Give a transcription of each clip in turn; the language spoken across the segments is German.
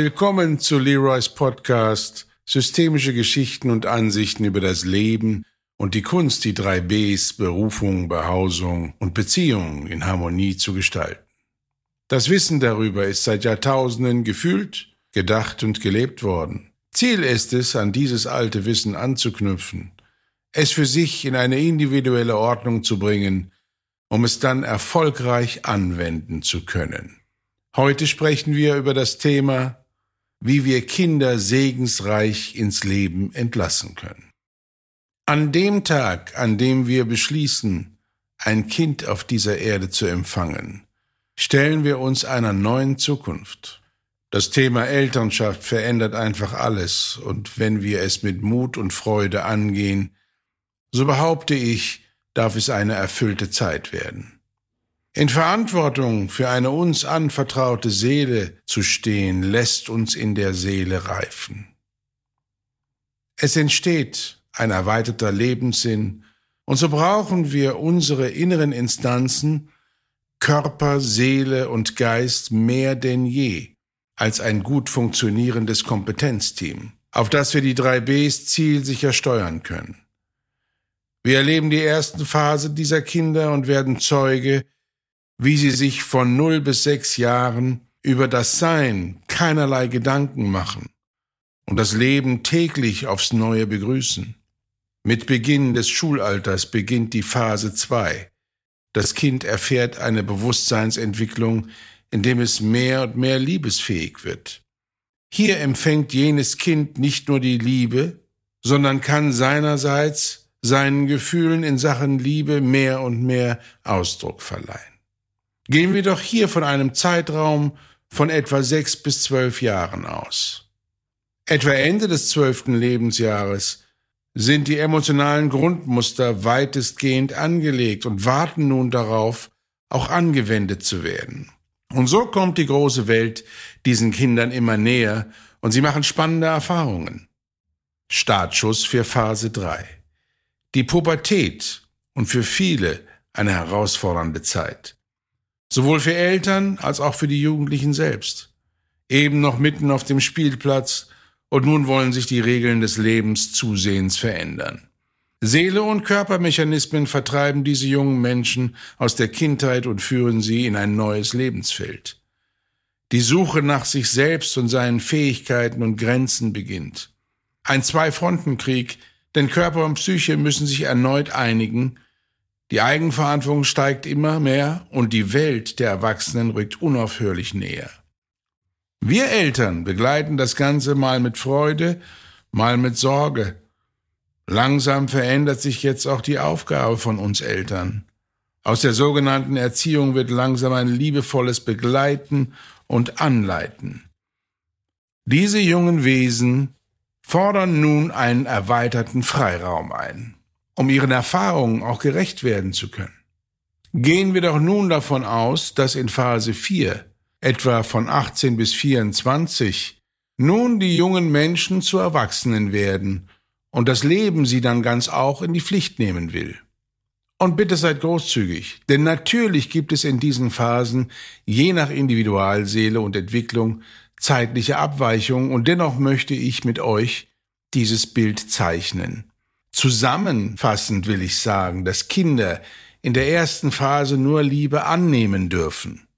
Willkommen zu Leroys Podcast Systemische Geschichten und Ansichten über das Leben und die Kunst, die drei Bs Berufung, Behausung und Beziehungen in Harmonie zu gestalten. Das Wissen darüber ist seit Jahrtausenden gefühlt, gedacht und gelebt worden. Ziel ist es, an dieses alte Wissen anzuknüpfen, es für sich in eine individuelle Ordnung zu bringen, um es dann erfolgreich anwenden zu können. Heute sprechen wir über das Thema, wie wir Kinder segensreich ins Leben entlassen können. An dem Tag, an dem wir beschließen, ein Kind auf dieser Erde zu empfangen, stellen wir uns einer neuen Zukunft. Das Thema Elternschaft verändert einfach alles, und wenn wir es mit Mut und Freude angehen, so behaupte ich, darf es eine erfüllte Zeit werden. In Verantwortung für eine uns anvertraute Seele zu stehen, lässt uns in der Seele reifen. Es entsteht ein erweiterter Lebenssinn, und so brauchen wir unsere inneren Instanzen, Körper, Seele und Geist mehr denn je als ein gut funktionierendes Kompetenzteam, auf das wir die drei Bs zielsicher steuern können. Wir erleben die ersten Phase dieser Kinder und werden Zeuge, wie sie sich von null bis sechs Jahren über das Sein keinerlei Gedanken machen und das Leben täglich aufs Neue begrüßen. Mit Beginn des Schulalters beginnt die Phase zwei, das Kind erfährt eine Bewusstseinsentwicklung, indem es mehr und mehr liebesfähig wird. Hier empfängt jenes Kind nicht nur die Liebe, sondern kann seinerseits seinen Gefühlen in Sachen Liebe mehr und mehr Ausdruck verleihen. Gehen wir doch hier von einem Zeitraum von etwa sechs bis zwölf Jahren aus. Etwa Ende des zwölften Lebensjahres sind die emotionalen Grundmuster weitestgehend angelegt und warten nun darauf, auch angewendet zu werden. Und so kommt die große Welt diesen Kindern immer näher und sie machen spannende Erfahrungen. Startschuss für Phase 3. Die Pubertät und für viele eine herausfordernde Zeit. Sowohl für Eltern als auch für die Jugendlichen selbst. Eben noch mitten auf dem Spielplatz und nun wollen sich die Regeln des Lebens zusehends verändern. Seele und Körpermechanismen vertreiben diese jungen Menschen aus der Kindheit und führen sie in ein neues Lebensfeld. Die Suche nach sich selbst und seinen Fähigkeiten und Grenzen beginnt. Ein Zwei-Fronten-Krieg, denn Körper und Psyche müssen sich erneut einigen, die Eigenverantwortung steigt immer mehr und die Welt der Erwachsenen rückt unaufhörlich näher. Wir Eltern begleiten das Ganze mal mit Freude, mal mit Sorge. Langsam verändert sich jetzt auch die Aufgabe von uns Eltern. Aus der sogenannten Erziehung wird langsam ein liebevolles Begleiten und Anleiten. Diese jungen Wesen fordern nun einen erweiterten Freiraum ein, um ihren Erfahrungen auch gerecht werden zu können. Gehen wir doch nun davon aus, dass in Phase 4 etwa von 18 bis 24, nun die jungen Menschen zu Erwachsenen werden und das Leben sie dann ganz auch in die Pflicht nehmen will. Und bitte seid großzügig, denn natürlich gibt es in diesen Phasen, je nach Individualseele und Entwicklung, zeitliche Abweichungen und dennoch möchte ich mit euch dieses Bild zeichnen. Zusammenfassend will ich sagen, dass Kinder in der ersten Phase nur Liebe annehmen dürfen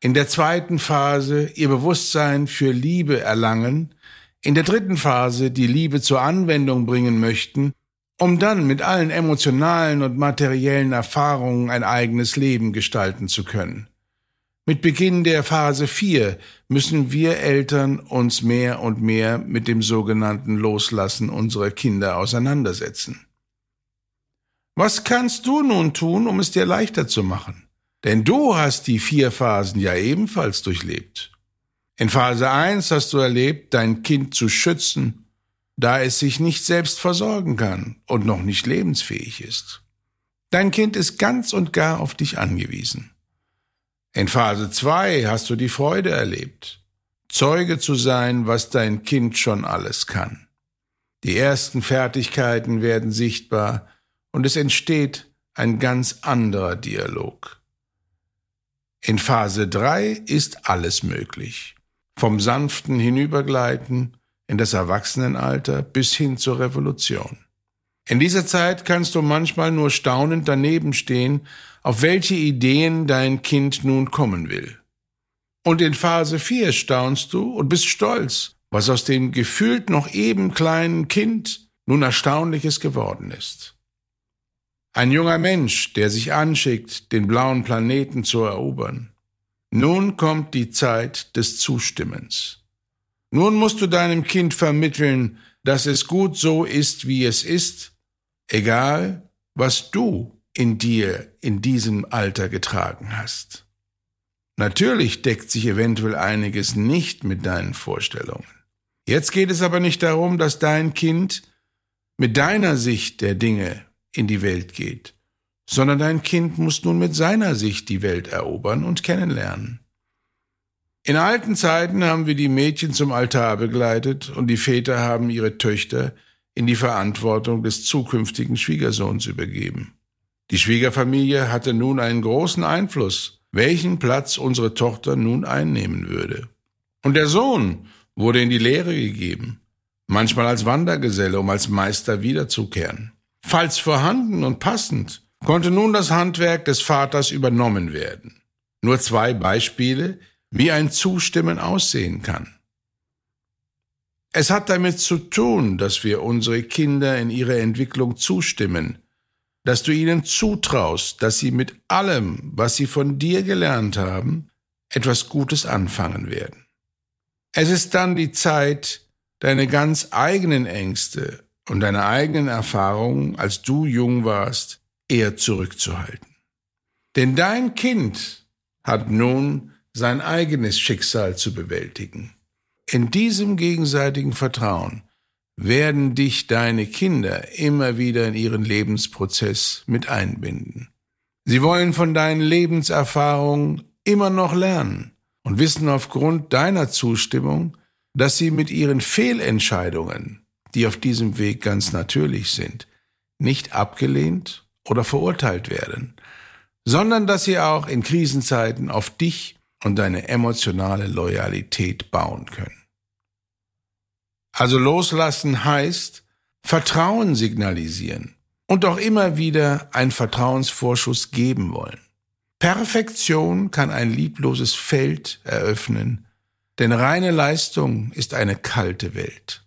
in der zweiten Phase ihr Bewusstsein für Liebe erlangen, in der dritten Phase die Liebe zur Anwendung bringen möchten, um dann mit allen emotionalen und materiellen Erfahrungen ein eigenes Leben gestalten zu können. Mit Beginn der Phase 4 müssen wir Eltern uns mehr und mehr mit dem sogenannten Loslassen unserer Kinder auseinandersetzen. Was kannst du nun tun, um es dir leichter zu machen? Denn du hast die vier Phasen ja ebenfalls durchlebt. In Phase 1 hast du erlebt, dein Kind zu schützen, da es sich nicht selbst versorgen kann und noch nicht lebensfähig ist. Dein Kind ist ganz und gar auf dich angewiesen. In Phase 2 hast du die Freude erlebt, Zeuge zu sein, was dein Kind schon alles kann. Die ersten Fertigkeiten werden sichtbar und es entsteht ein ganz anderer Dialog. In Phase 3 ist alles möglich. vom sanften Hinübergleiten in das Erwachsenenalter bis hin zur Revolution. In dieser Zeit kannst du manchmal nur staunend daneben stehen, auf welche Ideen dein Kind nun kommen will. Und in Phase 4 staunst du und bist stolz, was aus dem gefühlt noch eben kleinen Kind nun Erstaunliches geworden ist. Ein junger Mensch, der sich anschickt, den blauen Planeten zu erobern. Nun kommt die Zeit des Zustimmens. Nun musst du deinem Kind vermitteln, dass es gut so ist, wie es ist, egal was du in dir in diesem Alter getragen hast. Natürlich deckt sich eventuell einiges nicht mit deinen Vorstellungen. Jetzt geht es aber nicht darum, dass dein Kind mit deiner Sicht der Dinge in die Welt geht, sondern dein Kind muss nun mit seiner Sicht die Welt erobern und kennenlernen. In alten Zeiten haben wir die Mädchen zum Altar begleitet und die Väter haben ihre Töchter in die Verantwortung des zukünftigen Schwiegersohns übergeben. Die Schwiegerfamilie hatte nun einen großen Einfluss, welchen Platz unsere Tochter nun einnehmen würde. Und der Sohn wurde in die Lehre gegeben, manchmal als Wandergeselle, um als Meister wiederzukehren. Falls vorhanden und passend, konnte nun das Handwerk des Vaters übernommen werden. Nur zwei Beispiele, wie ein Zustimmen aussehen kann. Es hat damit zu tun, dass wir unsere Kinder in ihrer Entwicklung zustimmen, dass du ihnen zutraust, dass sie mit allem, was sie von dir gelernt haben, etwas Gutes anfangen werden. Es ist dann die Zeit, deine ganz eigenen Ängste und deine eigenen Erfahrungen, als du jung warst, eher zurückzuhalten. Denn dein Kind hat nun sein eigenes Schicksal zu bewältigen. In diesem gegenseitigen Vertrauen werden dich deine Kinder immer wieder in ihren Lebensprozess mit einbinden. Sie wollen von deinen Lebenserfahrungen immer noch lernen und wissen aufgrund deiner Zustimmung, dass sie mit ihren Fehlentscheidungen, die auf diesem Weg ganz natürlich sind, nicht abgelehnt oder verurteilt werden, sondern dass sie auch in Krisenzeiten auf dich und deine emotionale Loyalität bauen können. Also loslassen heißt Vertrauen signalisieren und auch immer wieder einen Vertrauensvorschuss geben wollen. Perfektion kann ein liebloses Feld eröffnen, denn reine Leistung ist eine kalte Welt.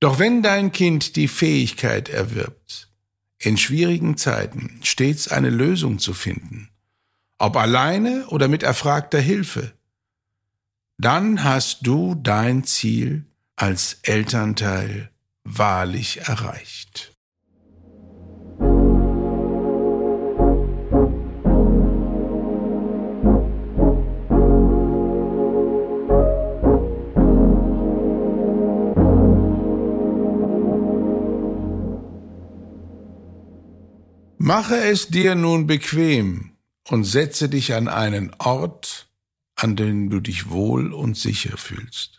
Doch wenn dein Kind die Fähigkeit erwirbt, in schwierigen Zeiten stets eine Lösung zu finden, ob alleine oder mit erfragter Hilfe, dann hast du dein Ziel als Elternteil wahrlich erreicht. Mache es dir nun bequem und setze dich an einen Ort, an dem du dich wohl und sicher fühlst.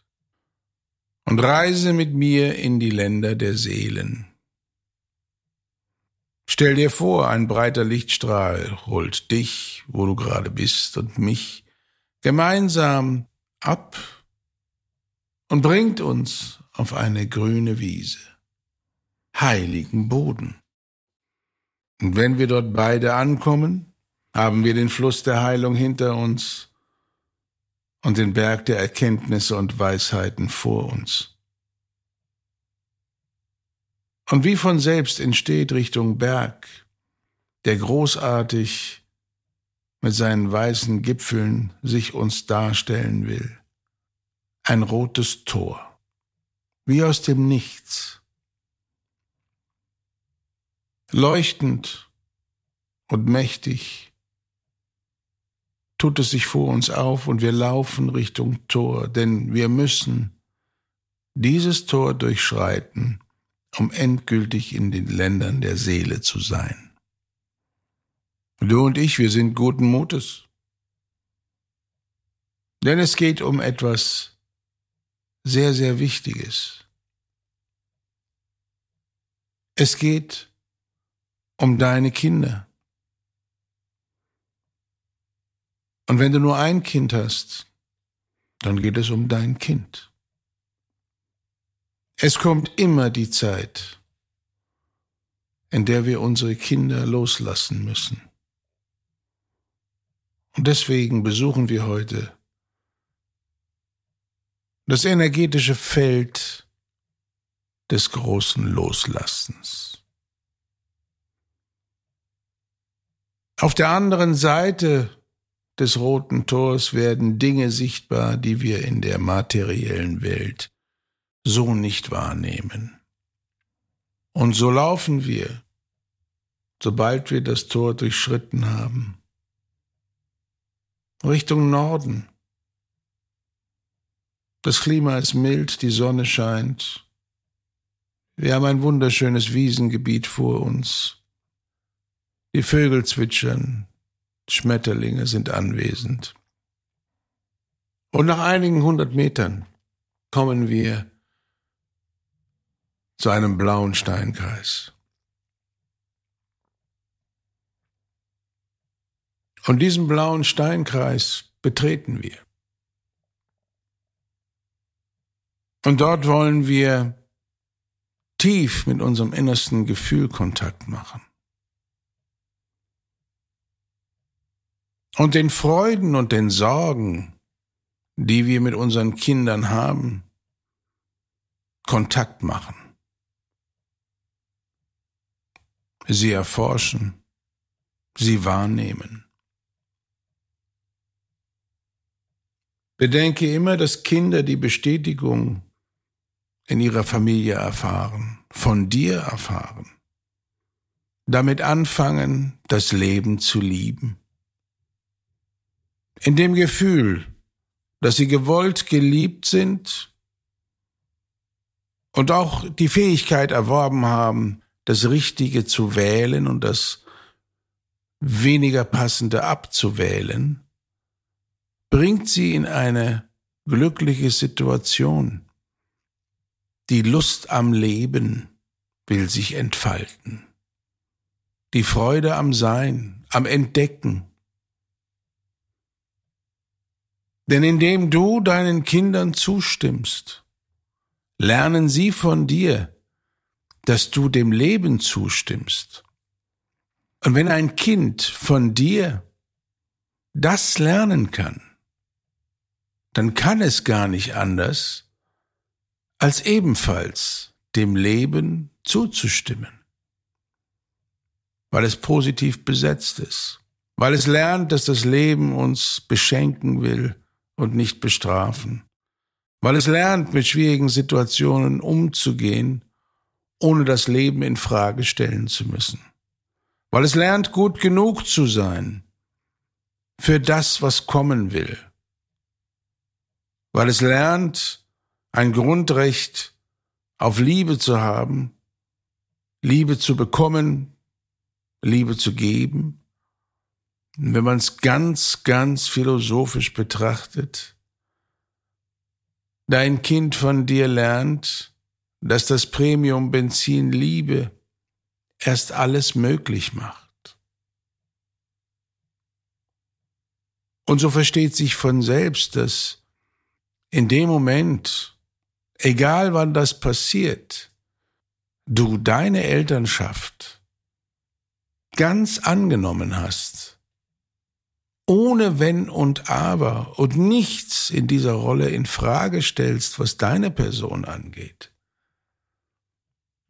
Und reise mit mir in die Länder der Seelen. Stell dir vor, ein breiter Lichtstrahl holt dich, wo du gerade bist, und mich gemeinsam ab und bringt uns auf eine grüne Wiese, heiligen Boden. Und wenn wir dort beide ankommen, haben wir den Fluss der Heilung hinter uns und den Berg der Erkenntnisse und Weisheiten vor uns. Und wie von selbst entsteht Richtung Berg, der großartig mit seinen weißen Gipfeln sich uns darstellen will, ein rotes Tor, wie aus dem Nichts Leuchtend und mächtig tut es sich vor uns auf und wir laufen Richtung Tor, denn wir müssen dieses Tor durchschreiten, um endgültig in den Ländern der Seele zu sein. Du und ich, wir sind guten Mutes. Denn es geht um etwas sehr, sehr Wichtiges. Es geht um deine Kinder. Und wenn du nur ein Kind hast, dann geht es um dein Kind. Es kommt immer die Zeit, in der wir unsere Kinder loslassen müssen. Und deswegen besuchen wir heute das energetische Feld des großen Loslassens. Auf der anderen Seite des roten Tors werden Dinge sichtbar, die wir in der materiellen Welt so nicht wahrnehmen. Und so laufen wir, sobald wir das Tor durchschritten haben, Richtung Norden. Das Klima ist mild, die Sonne scheint. Wir haben ein wunderschönes Wiesengebiet vor uns. Die Vögel zwitschern, Schmetterlinge sind anwesend. Und nach einigen hundert Metern kommen wir zu einem blauen Steinkreis. Und diesen blauen Steinkreis betreten wir. Und dort wollen wir tief mit unserem innersten Gefühl Kontakt machen. Und den Freuden und den Sorgen, die wir mit unseren Kindern haben, Kontakt machen. Sie erforschen, sie wahrnehmen. Bedenke immer, dass Kinder die Bestätigung in ihrer Familie erfahren, von dir erfahren, damit anfangen, das Leben zu lieben. In dem Gefühl, dass sie gewollt geliebt sind und auch die Fähigkeit erworben haben, das Richtige zu wählen und das weniger Passende abzuwählen, bringt sie in eine glückliche Situation. Die Lust am Leben will sich entfalten. Die Freude am Sein, am Entdecken. Denn indem du deinen Kindern zustimmst, lernen sie von dir, dass du dem Leben zustimmst. Und wenn ein Kind von dir das lernen kann, dann kann es gar nicht anders, als ebenfalls dem Leben zuzustimmen, weil es positiv besetzt ist, weil es lernt, dass das Leben uns beschenken will und nicht bestrafen, weil es lernt, mit schwierigen Situationen umzugehen, ohne das Leben in Frage stellen zu müssen, weil es lernt, gut genug zu sein für das, was kommen will. Weil es lernt, ein Grundrecht auf Liebe zu haben, Liebe zu bekommen, Liebe zu geben. Wenn man es ganz, ganz philosophisch betrachtet, dein Kind von dir lernt, dass das Premium Benzin Liebe erst alles möglich macht. Und so versteht sich von selbst, dass in dem Moment, egal wann das passiert, du deine Elternschaft ganz angenommen hast, ohne Wenn und Aber und nichts in dieser Rolle in Frage stellst, was deine Person angeht,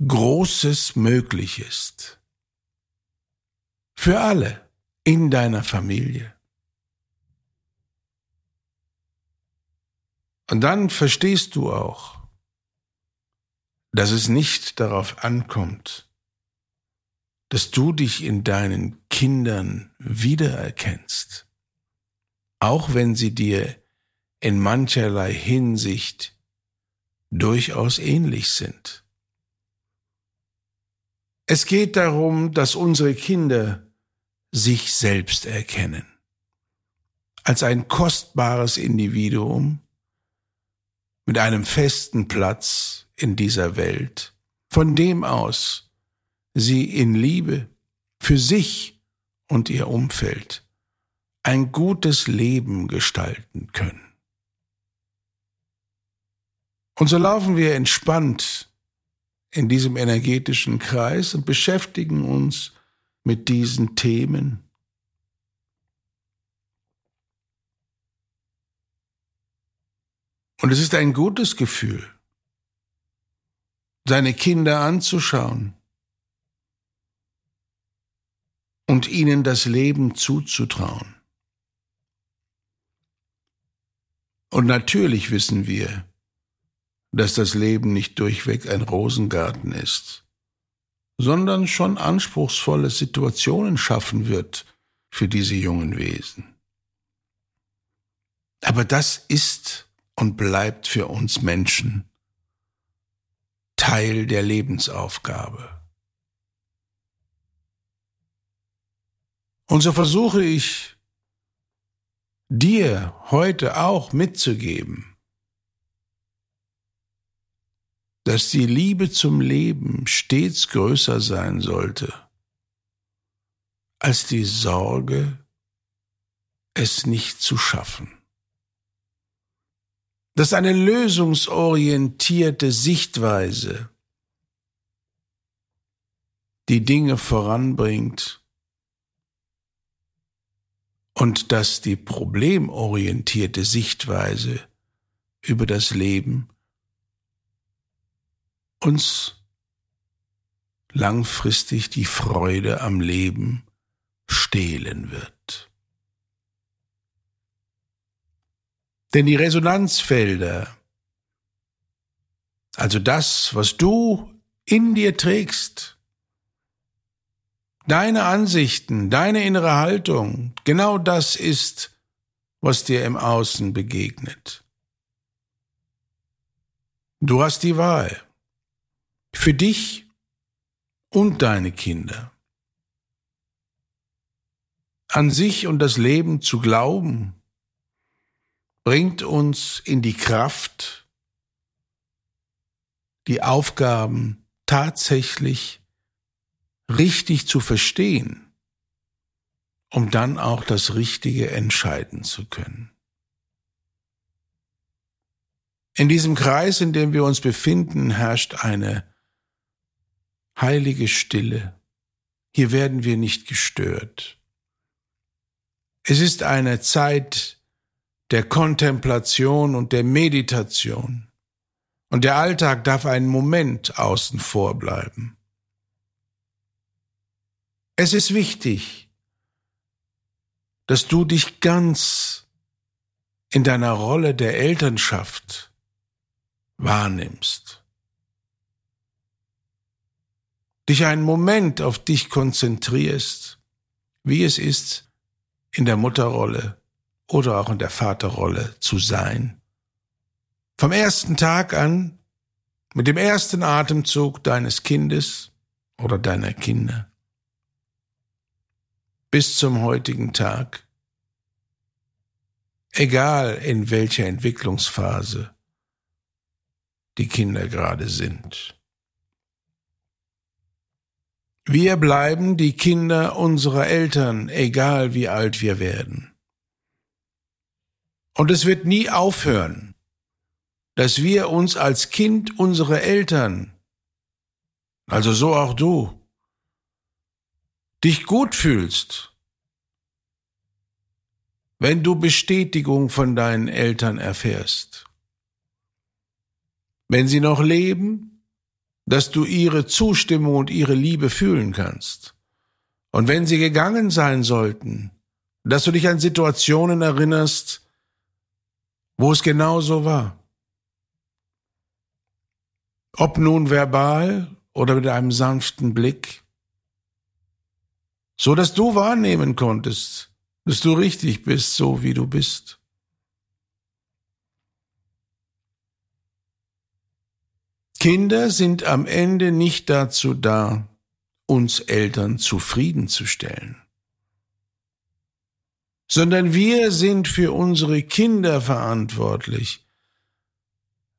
Großes möglich ist. Für alle in deiner Familie. Und dann verstehst du auch, dass es nicht darauf ankommt, dass du dich in deinen Kindern wiedererkennst, auch wenn sie dir in mancherlei Hinsicht durchaus ähnlich sind. Es geht darum, dass unsere Kinder sich selbst erkennen, als ein kostbares Individuum, mit einem festen Platz in dieser Welt, von dem aus sie in Liebe für sich und ihr Umfeld ein gutes Leben gestalten können. Und so laufen wir entspannt in diesem energetischen Kreis und beschäftigen uns mit diesen Themen. Und es ist ein gutes Gefühl, seine Kinder anzuschauen und ihnen das Leben zuzutrauen. Und natürlich wissen wir, dass das Leben nicht durchweg ein Rosengarten ist, sondern schon anspruchsvolle Situationen schaffen wird für diese jungen Wesen. Aber das ist und bleibt für uns Menschen Teil der Lebensaufgabe. Und so versuche ich dir heute auch mitzugeben, dass die Liebe zum Leben stets größer sein sollte als die Sorge, es nicht zu schaffen. Dass eine lösungsorientierte Sichtweise die Dinge voranbringt und dass die problemorientierte Sichtweise über das Leben uns langfristig die Freude am Leben stehlen wird. Denn die Resonanzfelder, also das, was du in dir trägst, deine Ansichten, deine innere Haltung, genau das ist, was dir im Außen begegnet. Du hast die Wahl für dich und deine Kinder. An sich und das Leben zu glauben, bringt uns in die Kraft, die Aufgaben tatsächlich richtig zu verstehen, um dann auch das Richtige entscheiden zu können. In diesem Kreis, in dem wir uns befinden, herrscht eine heilige Stille. Hier werden wir nicht gestört. Es ist eine Zeit der Kontemplation und der Meditation. Und der Alltag darf einen Moment außen vor bleiben. Es ist wichtig, dass du dich ganz in deiner Rolle der Elternschaft wahrnimmst. dich einen Moment auf dich konzentrierst, wie es ist, in der Mutterrolle oder auch in der Vaterrolle zu sein. Vom ersten Tag an, mit dem ersten Atemzug deines Kindes oder deiner Kinder, bis zum heutigen Tag, egal in welcher Entwicklungsphase die Kinder gerade sind. Wir bleiben die Kinder unserer Eltern, egal wie alt wir werden. Und es wird nie aufhören, dass wir uns als Kind unserer Eltern, also so auch du, dich gut fühlst, wenn du Bestätigung von deinen Eltern erfährst. Wenn sie noch leben, dass du ihre Zustimmung und ihre Liebe fühlen kannst. Und wenn sie gegangen sein sollten, dass du dich an Situationen erinnerst, wo es genau so war. Ob nun verbal oder mit einem sanften Blick, so dass du wahrnehmen konntest, dass du richtig bist, so wie du bist. Kinder sind am Ende nicht dazu da, uns Eltern zufriedenzustellen, sondern wir sind für unsere Kinder verantwortlich,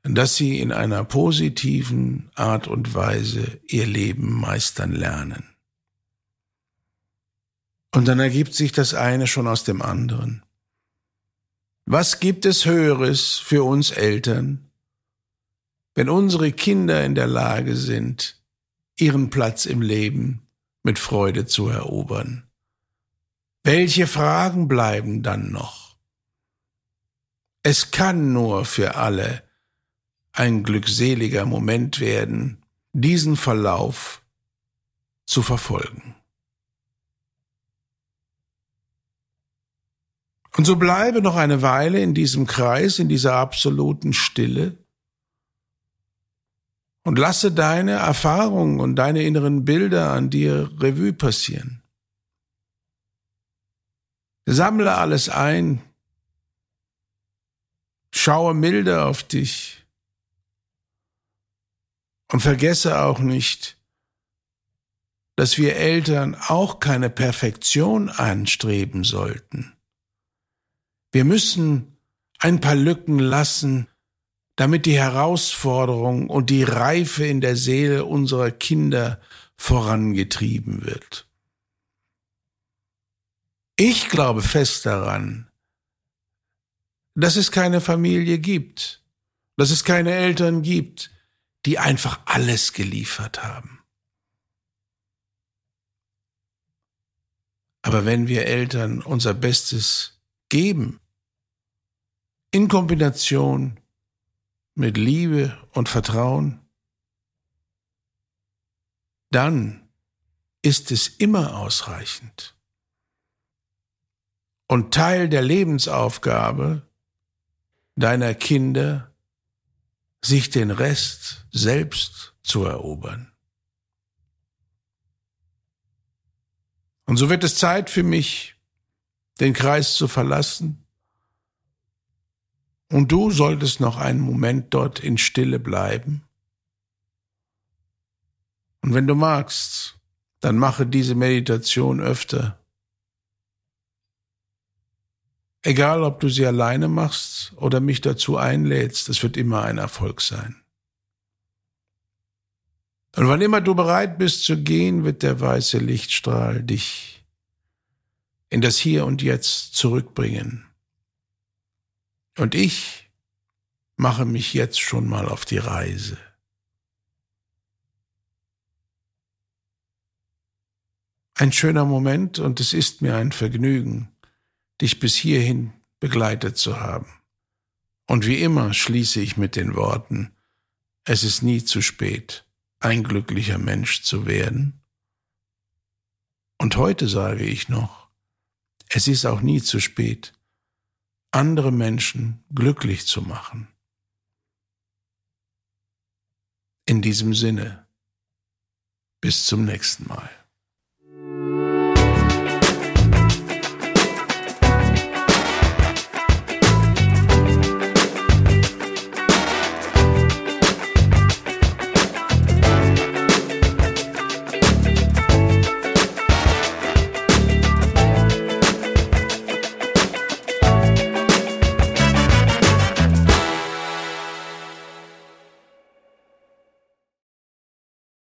dass sie in einer positiven Art und Weise ihr Leben meistern lernen. Und dann ergibt sich das eine schon aus dem anderen. Was gibt es Höheres für uns Eltern, wenn unsere Kinder in der Lage sind, ihren Platz im Leben mit Freude zu erobern? Welche Fragen bleiben dann noch? Es kann nur für alle ein glückseliger Moment werden, diesen Verlauf zu verfolgen. Und so bleibe noch eine Weile in diesem Kreis, in dieser absoluten Stille und lasse deine Erfahrungen und deine inneren Bilder an dir Revue passieren. Sammle alles ein, schaue milde auf dich und vergesse auch nicht, dass wir Eltern auch keine Perfektion anstreben sollten. Wir müssen ein paar Lücken lassen, damit die Herausforderung und die Reife in der Seele unserer Kinder vorangetrieben wird. Ich glaube fest daran, dass es keine Familie gibt, dass es keine Eltern gibt, die einfach alles geliefert haben. Aber wenn wir Eltern unser Bestes geben, in Kombination mit Liebe und Vertrauen, dann ist es immer ausreichend. Und Teil der Lebensaufgabe deiner Kinder, sich den Rest selbst zu erobern. Und so wird es Zeit für mich, den Kreis zu verlassen. Und du solltest noch einen Moment dort in Stille bleiben. Und wenn du magst, dann mache diese Meditation öfter. Egal, ob du sie alleine machst oder mich dazu einlädst, es wird immer ein Erfolg sein. Und wann immer du bereit bist zu gehen, wird der weiße Lichtstrahl dich in das Hier und Jetzt zurückbringen. Und ich mache mich jetzt schon mal auf die Reise. Ein schöner Moment und es ist mir ein Vergnügen, dich bis hierhin begleitet zu haben. Und wie immer schließe ich mit den Worten, es ist nie zu spät, ein glücklicher Mensch zu werden. Und heute sage ich noch, es ist auch nie zu spät, andere Menschen glücklich zu machen. In diesem Sinne, bis zum nächsten Mal.